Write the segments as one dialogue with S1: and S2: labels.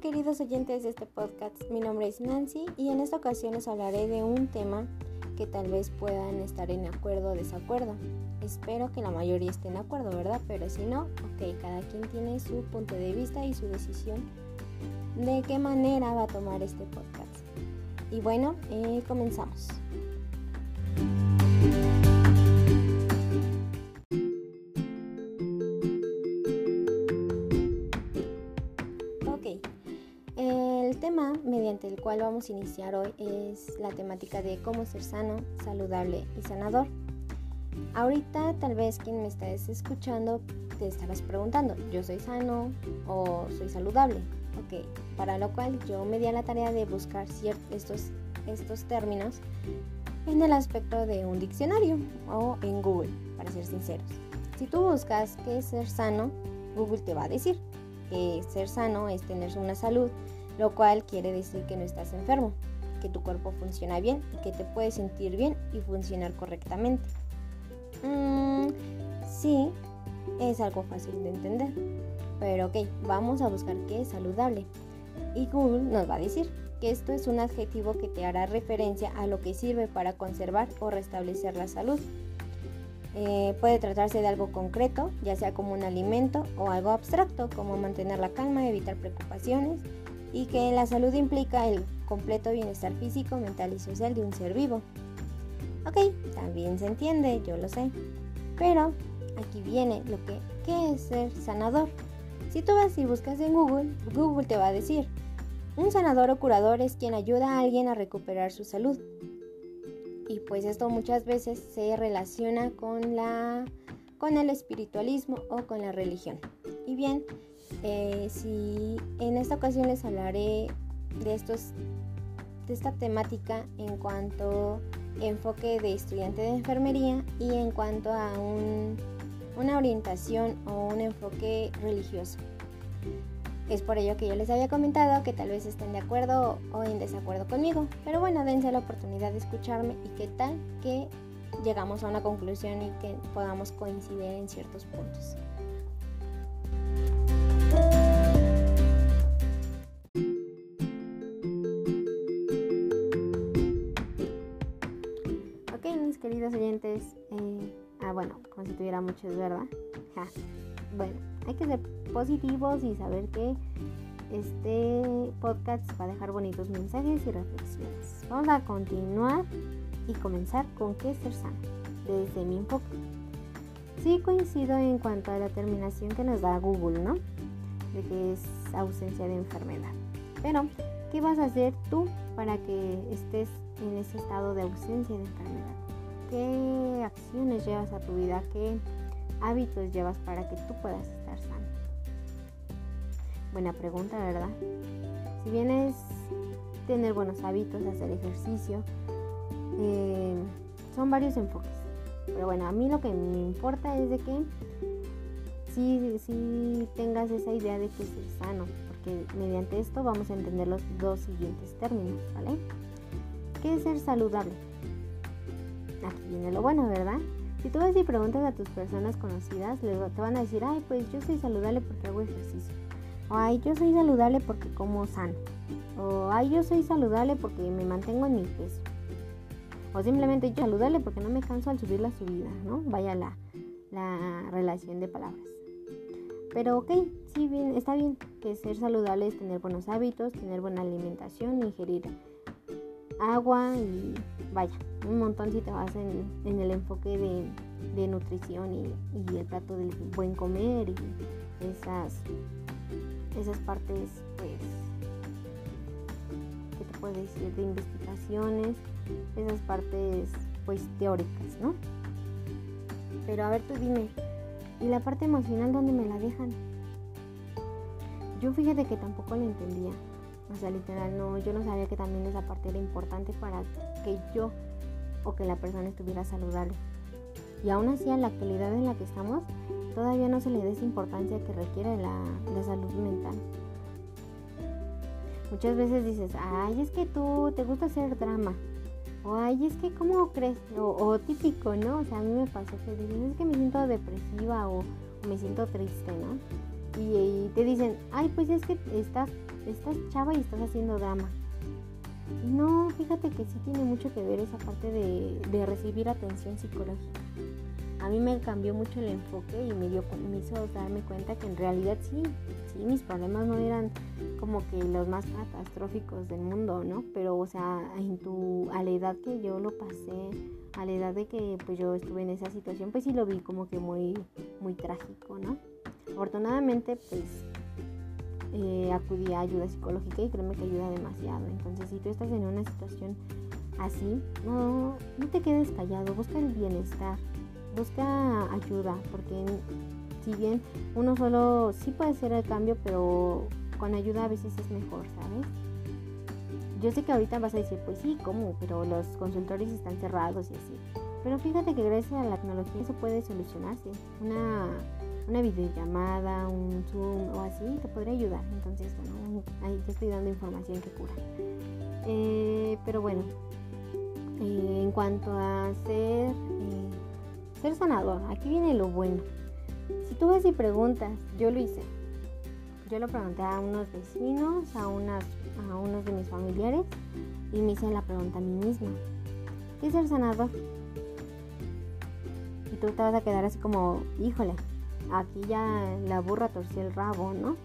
S1: queridos oyentes de este podcast, mi nombre es Nancy y en esta ocasión les hablaré de un tema que tal vez puedan estar en acuerdo o desacuerdo. Espero que la mayoría esté en acuerdo, ¿verdad? Pero si no, ok, cada quien tiene su punto de vista y su decisión de qué manera va a tomar este podcast. Y bueno, eh, comenzamos. El tema mediante el cual vamos a iniciar hoy es la temática de cómo ser sano, saludable y sanador. Ahorita tal vez quien me estés escuchando te estarás preguntando, ¿yo soy sano o soy saludable? Ok, para lo cual yo me di a la tarea de buscar estos, estos términos en el aspecto de un diccionario o en Google, para ser sinceros. Si tú buscas qué es ser sano, Google te va a decir que ser sano es tener una salud lo cual quiere decir que no estás enfermo, que tu cuerpo funciona bien y que te puedes sentir bien y funcionar correctamente. Mm, sí, es algo fácil de entender, pero ok, vamos a buscar qué es saludable. Y Google nos va a decir que esto es un adjetivo que te hará referencia a lo que sirve para conservar o restablecer la salud. Eh, puede tratarse de algo concreto, ya sea como un alimento o algo abstracto, como mantener la calma, evitar preocupaciones, y que la salud implica el completo bienestar físico, mental y social de un ser vivo. Ok, también se entiende, yo lo sé. Pero aquí viene lo que ¿qué es ser sanador? Si tú vas y buscas en Google, Google te va a decir, un sanador o curador es quien ayuda a alguien a recuperar su salud. Y pues esto muchas veces se relaciona con la con el espiritualismo o con la religión. Y bien, eh, en esta ocasión les hablaré de estos de esta temática en cuanto enfoque de estudiante de enfermería y en cuanto a una orientación o un enfoque religioso. Es por ello que yo les había comentado que tal vez estén de acuerdo o en desacuerdo conmigo, pero bueno, dense la oportunidad de escucharme y qué tal que llegamos a una conclusión y que podamos coincidir en ciertos puntos. Queridos oyentes, eh, ah, bueno, como si tuviera muchos, ¿verdad? Bueno, hay que ser positivos y saber que este podcast va a dejar bonitos mensajes y reflexiones. Vamos a continuar y comenzar con qué ser sano, desde mi enfoque. Sí coincido en cuanto a la terminación que nos da Google, ¿no? De que es ausencia de enfermedad. Pero, ¿qué vas a hacer tú para que estés en ese estado de ausencia de enfermedad? ¿Qué acciones llevas a tu vida? ¿Qué hábitos llevas para que tú puedas estar sano? Buena pregunta, ¿verdad? Si bien es tener buenos hábitos, hacer ejercicio, eh, son varios enfoques. Pero bueno, a mí lo que me importa es de que sí, sí tengas esa idea de que es sano, porque mediante esto vamos a entender los dos siguientes términos, ¿vale? ¿Qué es ser saludable? Aquí viene lo bueno, ¿verdad? Si tú vas y preguntas a tus personas conocidas, te van a decir, ay, pues yo soy saludable porque hago ejercicio. O ay, yo soy saludable porque como sano. O ay, yo soy saludable porque me mantengo en mi peso. O simplemente yo saludable porque no me canso al subir la subida, ¿no? Vaya la, la relación de palabras. Pero ok, sí, bien, está bien que ser saludable es tener buenos hábitos, tener buena alimentación, ingerir agua y vaya, un montón si te vas en, el enfoque de, nutrición y, el plato del buen comer y esas, esas partes, pues, ¿qué te puedo decir? De investigaciones, esas partes, pues, teóricas, ¿no? Pero a ver, tú dime, ¿y la parte emocional dónde me la dejan? Yo fíjate que tampoco la entendía. O sea, literal, no, yo no sabía que también esa parte era importante para que yo o que la persona estuviera saludable. Y aún así, en la actualidad en la que estamos, todavía no se le da esa importancia que requiere la, salud mental. Muchas veces dices, ay, es que tú te gusta hacer drama. O ay, es que, ¿cómo crees? O, típico, ¿no? O sea, a mí me pasó que dices, es que me siento depresiva o, me siento triste, ¿no? y, te dicen, ay, pues es que estás, estás chava y estás haciendo drama. No, fíjate que sí tiene mucho que ver esa parte de, de recibir atención psicológica a mí me cambió mucho el enfoque y me, dio, me hizo darme cuenta que en realidad sí, sí, mis problemas no eran como que los más catastróficos del mundo, ¿no? Pero, o sea, en tu, a la edad que yo lo pasé, a la edad de que pues yo estuve en esa situación, pues sí lo vi como que muy, muy trágico, ¿no? Afortunadamente, pues eh, acudí a ayuda psicológica y créeme que ayuda demasiado. Entonces, si tú estás en una situación así, no, no te quedes callado, busca el bienestar busca ayuda, porque si bien uno solo sí puede hacer el cambio, pero con ayuda a veces es mejor, ¿sabes? Yo sé que ahorita vas a decir, pues sí, ¿cómo? Pero los consultorios están cerrados y así. Pero fíjate que gracias a la tecnología eso puede solucionarse. Una, una videollamada, un Zoom o así te podría ayudar. Entonces, bueno, ahí te estoy dando información que cura. Eh, pero bueno, eh, en cuanto a ser ser sanador, aquí viene lo bueno. Si tú ves y preguntas, yo lo hice. Yo lo pregunté a unos vecinos, a, unas, a unos de mis familiares y me hice la pregunta a mí misma. ¿Qué es ser sanador? Y tú te vas a quedar así como, híjole, aquí ya la burra torció el rabo, ¿no?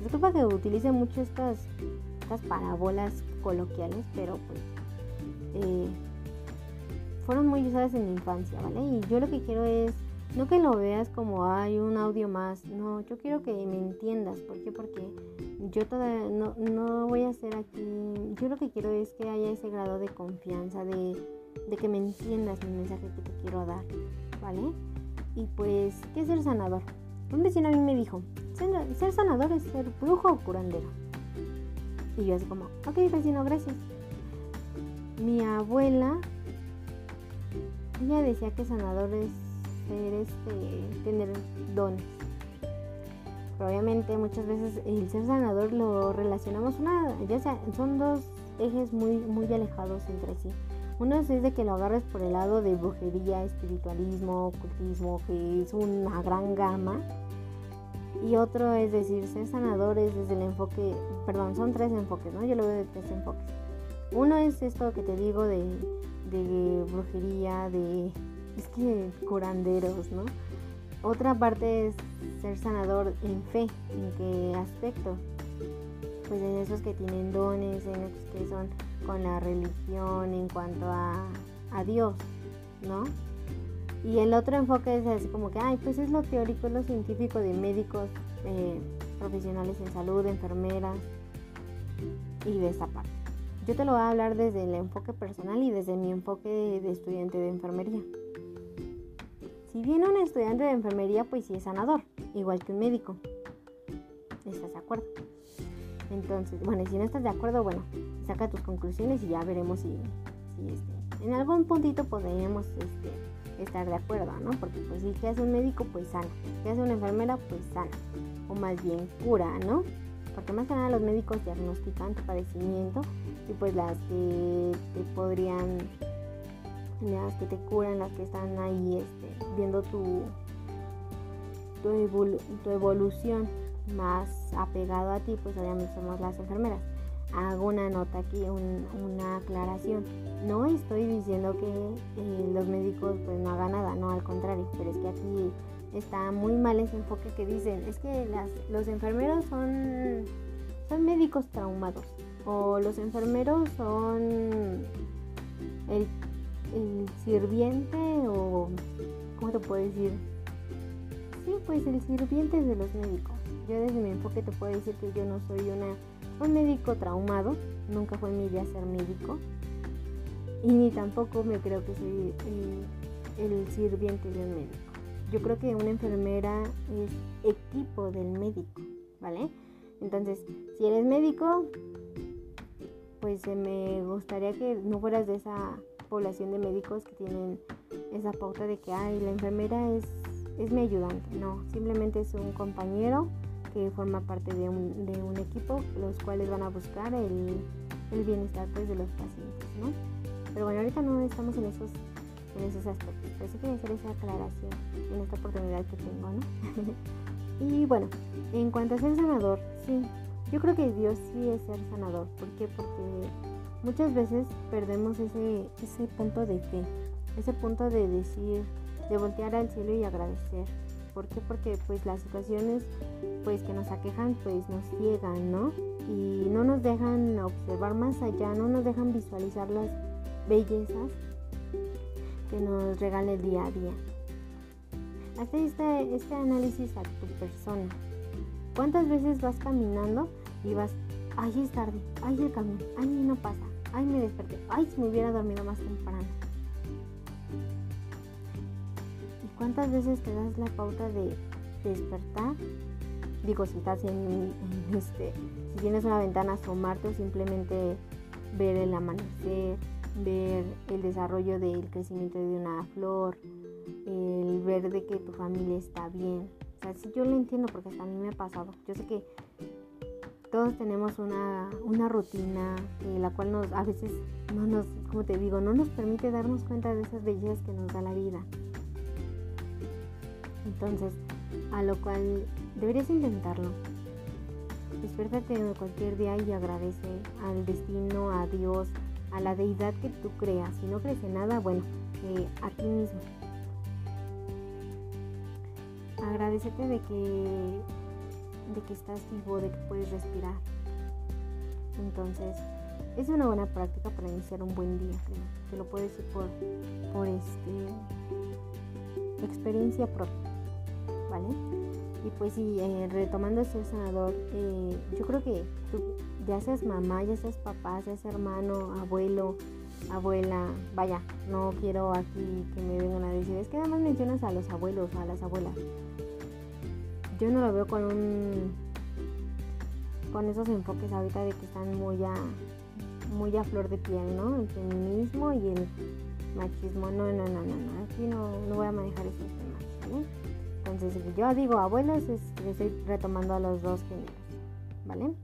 S1: Disculpa que utilice mucho estas, estas parábolas coloquiales, pero pues eh, fueron muy usadas en mi infancia, ¿vale? Y yo lo que quiero es, no que lo veas como hay un audio más, no, yo quiero que me entiendas, ¿por qué? Porque yo todavía no, no voy a ser aquí, yo lo que quiero es que haya ese grado de confianza, de, de que me entiendas mi mensaje que te quiero dar, ¿vale? Y pues, ¿qué es ser sanador? Un vecino a mí me dijo, ser, sanador es ser brujo o curandero. Y yo así como, ok vecino, gracias. Mi abuela ella decía que sanador es ser este, tener dones. Pero obviamente muchas veces el ser sanador lo relacionamos una, ya sea, son dos ejes muy, muy alejados entre sí. Uno es de que lo agarres por el lado de brujería, espiritualismo, ocultismo, que es una gran gama. Y otro es decir, ser sanadores desde el enfoque, perdón, son tres enfoques, ¿no? Yo lo veo de tres enfoques. Uno es esto que te digo de de brujería, de es que curanderos, ¿no? Otra parte es ser sanador en fe, ¿en qué aspecto? Pues en esos que tienen dones, en esos que son con la religión, en cuanto a, a Dios, ¿no? Y el otro enfoque es así como que, ay, pues es lo teórico, es lo científico de médicos, eh, profesionales en salud, enfermeras y de esa parte. Yo te lo voy a hablar desde el enfoque personal y desde mi enfoque de, estudiante de enfermería. Si viene un estudiante de enfermería, pues sí es sanador, igual que un médico. ¿Estás de acuerdo? Entonces, bueno, si no estás de acuerdo, bueno, saca tus conclusiones y ya veremos si, este, en algún puntito podríamos este, estar de acuerdo, ¿no? Porque pues si que un médico, pues sana. Si hace una enfermera, pues sana. O más bien cura, ¿no? porque más que nada los médicos diagnostican tu padecimiento y pues las que te podrían, las que te curan, las que están ahí este, viendo tu, tu, evolución más apegado a ti, pues obviamente somos las enfermeras. Hago una nota aquí, una aclaración. No estoy diciendo que eh, los médicos pues no hagan nada, no, al contrario, pero es que aquí está muy mal ese enfoque que dicen, es que los enfermeros son, son médicos traumados o los enfermeros son el, sirviente o, ¿cómo te puedo decir? Sí, pues el sirviente de los médicos. Yo desde mi enfoque te puedo decir que yo no soy una, un médico traumado, nunca fue mi idea ser médico y ni tampoco me creo que soy el sirviente de un médico yo creo que una enfermera es equipo del médico, ¿vale? Entonces, si eres médico, pues eh, me gustaría que no fueras de esa población de médicos que tienen esa pauta de que, ay, la enfermera es, es mi ayudante. No, simplemente es un compañero que forma parte de un, equipo, los cuales van a buscar el, bienestar pues, de los pacientes, ¿no? Pero bueno, ahorita no estamos en esos aspectos. Pero sí hacer esa aclaración en esta oportunidad que tengo, ¿no? Y bueno, en cuanto a ser sanador, sí, yo creo que Dios sí es ser sanador. ¿Por qué? Porque muchas veces perdemos ese, ese punto de fe, ese punto de decir, de voltear al cielo y agradecer. ¿Por qué? Porque pues las situaciones pues que nos aquejan pues nos ciegan, ¿no? Y no nos dejan observar más allá, no nos dejan visualizar las bellezas que nos regala el día a día. Haz este, este análisis a tu persona. ¿Cuántas veces vas caminando y vas, ay es tarde, ay el camión, ay no pasa, ay me desperté, ay si me hubiera dormido más temprano? ¿Y cuántas veces te das la pauta de despertar? Digo, si estás en, este, si tienes una ventana, asomarte o simplemente ver el amanecer, ver el desarrollo del crecimiento de una flor, el ver de que tu familia está bien. O sea, sí yo lo entiendo porque hasta a mí me ha pasado. Yo sé que todos tenemos una, una rutina la cual nos a veces no nos, como te digo, no nos permite darnos cuenta de esas bellezas que nos da la vida. Entonces, a lo cual deberías intentarlo. Despiértate cualquier día y agradece al destino, a Dios, a la deidad que tú creas. Si no crees en nada, bueno, eh, a ti mismo. Agradecete de que, de que estás vivo, de que puedes respirar. Entonces, es una buena práctica para iniciar un buen día, creo. Te lo puedo decir por, por este, experiencia propia, ¿vale? Y pues sí, eh, retomando ser sanador, eh, yo creo que ya seas mamá, ya seas papá, seas hermano, abuelo, abuela, vaya, no quiero aquí que me vengan a decir, es que además mencionas a los abuelos, a las abuelas. Yo no lo veo con un con esos enfoques ahorita de que están muy a muy a flor de piel, ¿no? El feminismo y el machismo. No, no, no, no, no. Aquí no, no voy a manejar esos temas, ¿vale? Entonces, yo digo abuelos, es, estoy retomando a los dos géneros, ¿vale?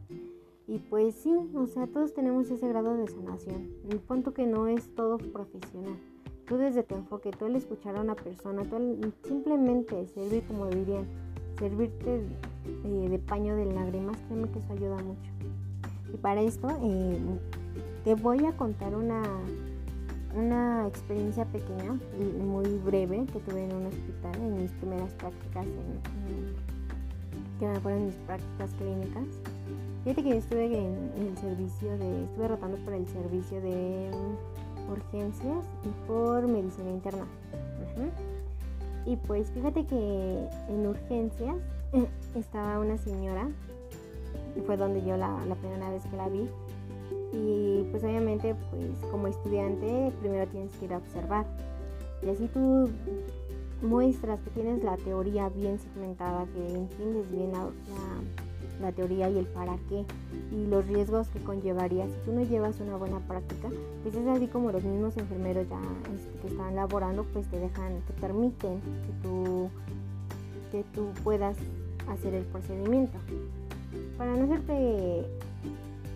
S1: Y pues sí, o sea, todos tenemos ese grado de sanación. El punto que no es todo profesional. Tú desde tu enfoque, tú el escuchar a una persona, tú el simplemente servir, como dirían, servirte eh, de paño de lágrimas, créeme que eso ayuda mucho. Y para esto eh, te voy a contar una, una experiencia pequeña y muy breve que tuve en un hospital en mis primeras prácticas, que me fueron mis prácticas clínicas. Fíjate que yo estuve en, el servicio de, estuve rotando por el servicio de urgencias y por medicina interna. Y pues fíjate que en urgencias estaba una señora, y fue donde yo la, la primera vez que la vi. Y pues obviamente pues como estudiante primero tienes que ir a observar. Y así tú muestras que tienes la teoría bien segmentada, que entiendes bien la teoría y el para qué y los riesgos que conllevaría si tú no llevas una buena práctica, pues es así como los mismos enfermeros ya este, que están laborando, pues te dejan, te permiten que tú, que tú puedas hacer el procedimiento. Para no hacerte,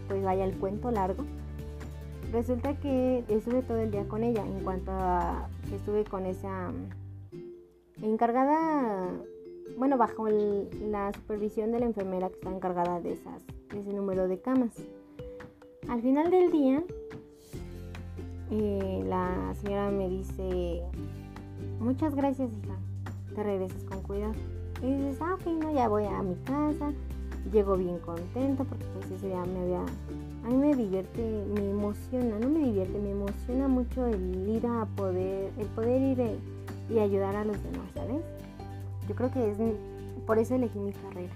S1: pues vaya el cuento largo, resulta que estuve todo el día con ella en cuanto a que estuve con esa encargada bueno, bajo la supervisión de la enfermera que está encargada de, esas, ese número de camas. Al final del día, eh, la señora me dice, muchas gracias hija, te regresas con cuidado. Y dices, ah, ok, no, ya voy a mi casa, llego bien contento porque pues ese día me había... A mí me divierte, me emociona, no me divierte, me emociona mucho el ir a poder, el poder ir y ayudar a los demás, ¿sabes? Yo creo que es por eso elegí mi carrera.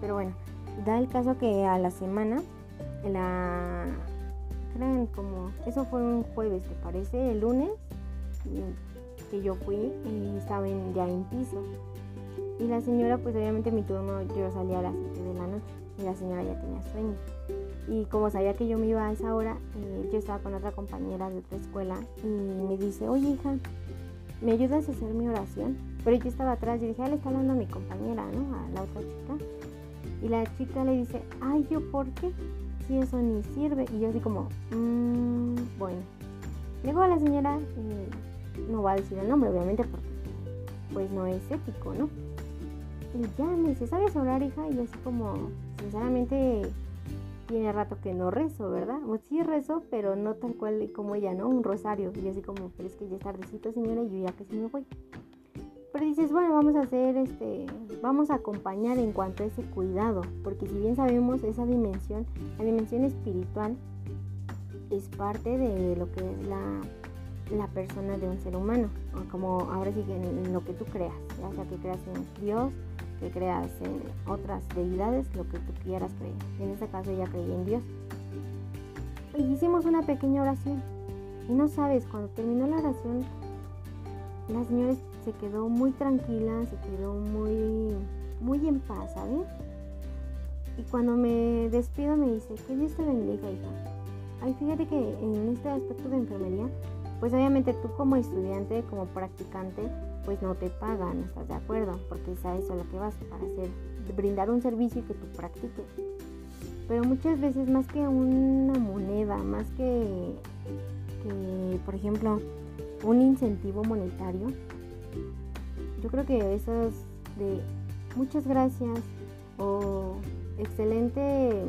S1: Pero bueno, da el caso que a la semana, la crean como eso fue un jueves, ¿te parece? El lunes que yo fui y estaba ya en piso. Y la señora, pues obviamente mi turno yo salía a las 7 de noche y la señora ya tenía sueño. Y como sabía que yo me iba a esa hora, eh, yo estaba con otra compañera de otra escuela y me dice, oye hija, ¿me ayudas a hacer mi oración? Pero yo estaba atrás y dije, ah, le está hablando a mi compañera, ¿no? A la otra chica. Y la chica le dice, ay, ¿yo por qué? Si eso ni sirve. Y yo así como, mmm, bueno. Luego la señora, eh, no va a decir el nombre, obviamente, porque pues no es ético, ¿no? Y ya me dice, ¿sabes orar, hija? Y yo así como, sinceramente, tiene rato que no rezo, ¿verdad? O sí rezo, pero no tal cual como ella, ¿no? Un rosario. Y así como, pero es que ya es tardecito, señora, y yo ya casi me voy. Pero dices, bueno, vamos a hacer este, vamos a acompañar en cuanto a ese cuidado, porque si bien sabemos esa dimensión, la dimensión espiritual es parte de lo que es la, la persona de un ser humano, como ahora sí que en, lo que tú creas, ya sea que creas en Dios, que creas en otras deidades, lo que tú quieras creer. En este caso ella creía en Dios. Y hicimos una pequeña oración. Y no sabes, cuando terminó la oración, la señora se quedó muy tranquila, se quedó muy, muy en paz, ¿sabes? Y cuando me despido me dice, que Dios te bendiga, hija. Ay, fíjate que en este aspecto de enfermería, pues obviamente tú como estudiante, como practicante, pues no te pagan, ¿estás de acuerdo? Porque es a eso lo que vas, para hacer, brindar un servicio que tú practiques. Pero muchas veces más que una moneda, más que, que por ejemplo, un incentivo monetario, yo creo que esos de muchas gracias o excelente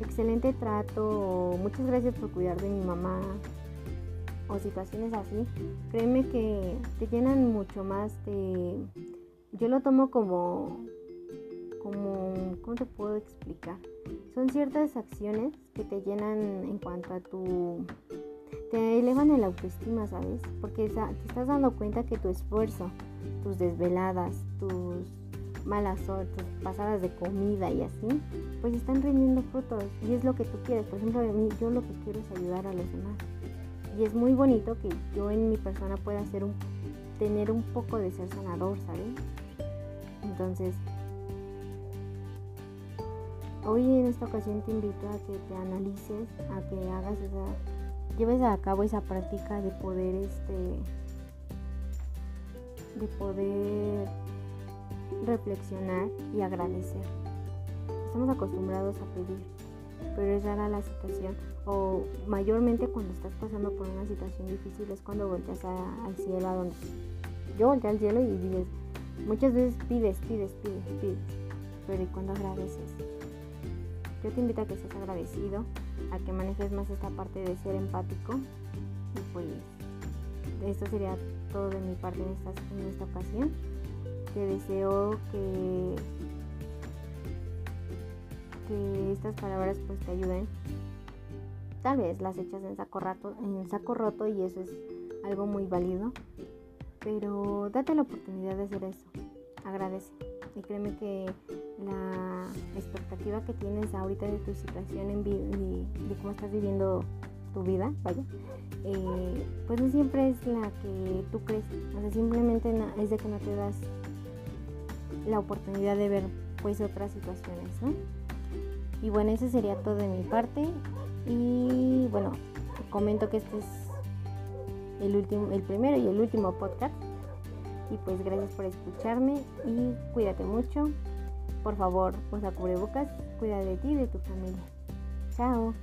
S1: excelente trato o muchas gracias por cuidar de mi mamá o situaciones así, créeme que te llenan mucho más de yo lo tomo como como ¿cómo te puedo explicar? Son ciertas acciones que te llenan en cuanto a tu te elevan el autoestima, ¿sabes? Porque te estás dando cuenta que tu esfuerzo, tus desveladas, tus malas horas, tus pasadas de comida y así, pues están rindiendo frutos y es lo que tú quieres. Por ejemplo, yo lo que quiero es ayudar a los demás. Y es muy bonito que yo en mi persona pueda hacer un, tener un poco de ser sanador, ¿sabes? Entonces, hoy en esta ocasión te invito a que te analices, a que hagas esa lleves a cabo esa práctica de poder este de poder reflexionar y agradecer. Estamos acostumbrados a pedir, pero es rara la situación o mayormente cuando estás pasando por una situación difícil es cuando volteas al cielo a donde yo volteé al cielo y dices muchas veces pides, pides, pides, pides, pero ¿y cuando agradeces? Yo te invito a que seas agradecido, a que manejes más esta parte de ser empático. Y pues esto sería todo de mi parte en esta, en esta ocasión. Te deseo que, que estas palabras pues te ayuden. Tal vez las echas en saco, rato, en saco roto y eso es algo muy válido. Pero date la oportunidad de hacer eso. Agradece. Y créeme que la expectativa que tienes ahorita de tu situación en de, de cómo estás viviendo tu vida, vaya, eh, pues no siempre es la que tú crees, o sea, simplemente es de que no te das la oportunidad de ver pues otras situaciones, ¿no? Y bueno, eso sería todo de mi parte y bueno, comento que este es el último, el primero y el último podcast y pues gracias por escucharme y cuídate mucho. Por favor, usa cubrebocas, cuida de ti y de tu familia. Chao.